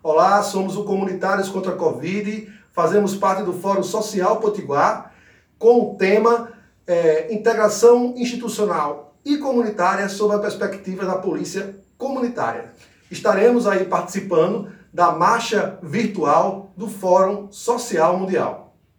Olá, somos o Comunitários contra a Covid, fazemos parte do Fórum Social Potiguar, com o tema é, Integração Institucional e Comunitária sob a perspectiva da Polícia Comunitária. Estaremos aí participando da marcha virtual do Fórum Social Mundial.